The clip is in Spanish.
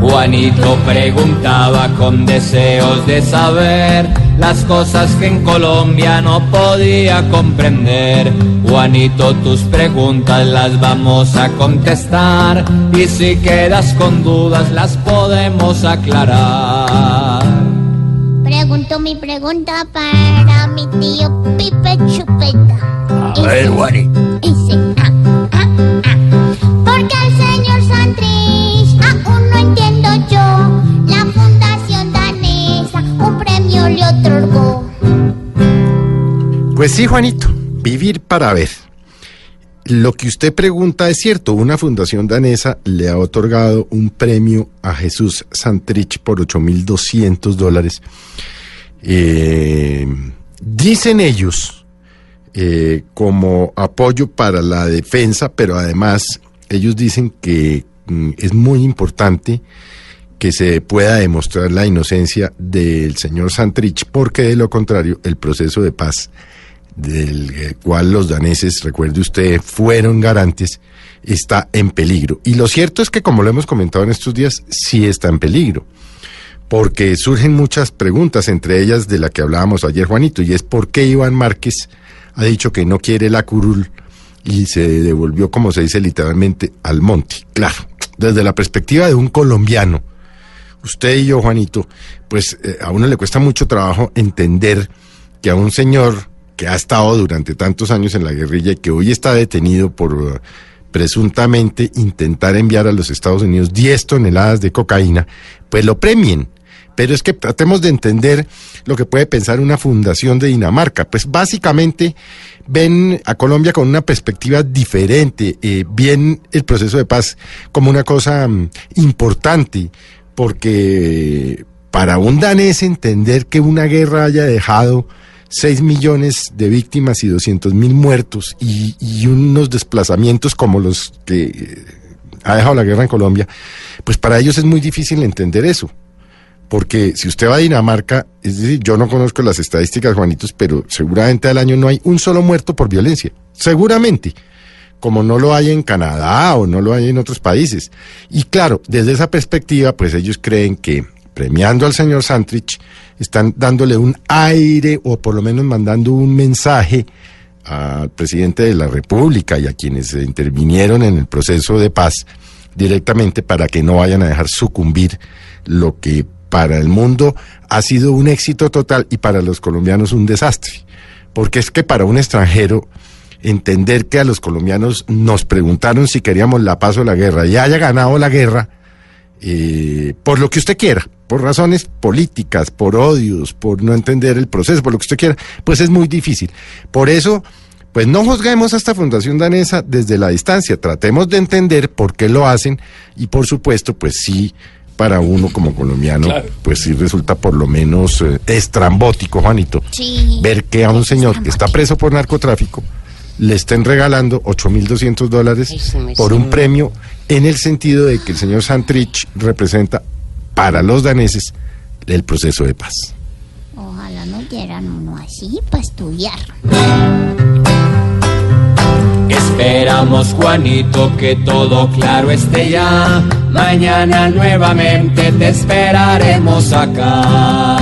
Juanito preguntaba con deseos de saber las cosas que en Colombia no podía comprender. Juanito, tus preguntas las vamos a contestar y si quedas con dudas las podemos aclarar. Pregunto mi pregunta para mi tío Pipe Chupeta. A ver, Juanito. Pues sí, Juanito, vivir para ver. Lo que usted pregunta es cierto, una fundación danesa le ha otorgado un premio a Jesús Santrich por 8.200 dólares. Eh, dicen ellos, eh, como apoyo para la defensa, pero además ellos dicen que mm, es muy importante que se pueda demostrar la inocencia del señor Santrich, porque de lo contrario el proceso de paz del eh, cual los daneses, recuerde usted, fueron garantes, está en peligro. Y lo cierto es que, como lo hemos comentado en estos días, sí está en peligro, porque surgen muchas preguntas, entre ellas de la que hablábamos ayer, Juanito, y es por qué Iván Márquez ha dicho que no quiere la curul y se devolvió, como se dice literalmente, al monte. Claro, desde la perspectiva de un colombiano, usted y yo, Juanito, pues eh, a uno le cuesta mucho trabajo entender que a un señor que ha estado durante tantos años en la guerrilla y que hoy está detenido por uh, presuntamente intentar enviar a los Estados Unidos 10 toneladas de cocaína, pues lo premien. Pero es que tratemos de entender lo que puede pensar una fundación de Dinamarca. Pues básicamente ven a Colombia con una perspectiva diferente, eh, ven el proceso de paz como una cosa mm, importante, porque para un danés entender que una guerra haya dejado 6 millones de víctimas y 200 mil muertos y, y unos desplazamientos como los que eh, ha dejado la guerra en Colombia, pues para ellos es muy difícil entender eso. Porque si usted va a Dinamarca, es decir, yo no conozco las estadísticas, Juanitos, pero seguramente al año no hay un solo muerto por violencia. Seguramente. Como no lo hay en Canadá o no lo hay en otros países. Y claro, desde esa perspectiva, pues ellos creen que premiando al señor Santrich, están dándole un aire o por lo menos mandando un mensaje al presidente de la República y a quienes intervinieron en el proceso de paz directamente para que no vayan a dejar sucumbir lo que para el mundo ha sido un éxito total y para los colombianos un desastre. Porque es que para un extranjero entender que a los colombianos nos preguntaron si queríamos la paz o la guerra y haya ganado la guerra, eh, por lo que usted quiera, por razones políticas, por odios, por no entender el proceso, por lo que usted quiera, pues es muy difícil. Por eso, pues no juzguemos a esta fundación danesa desde la distancia, tratemos de entender por qué lo hacen y por supuesto, pues sí, para uno como colombiano, pues sí resulta por lo menos eh, estrambótico, Juanito, Sí. ver que a un señor que está preso por narcotráfico le estén regalando 8.200 dólares por un premio en el sentido de que el señor Santrich representa para los daneses el proceso de paz. Ojalá no quieran uno así para estudiar. Esperamos, Juanito, que todo claro esté ya. Mañana nuevamente te esperaremos acá.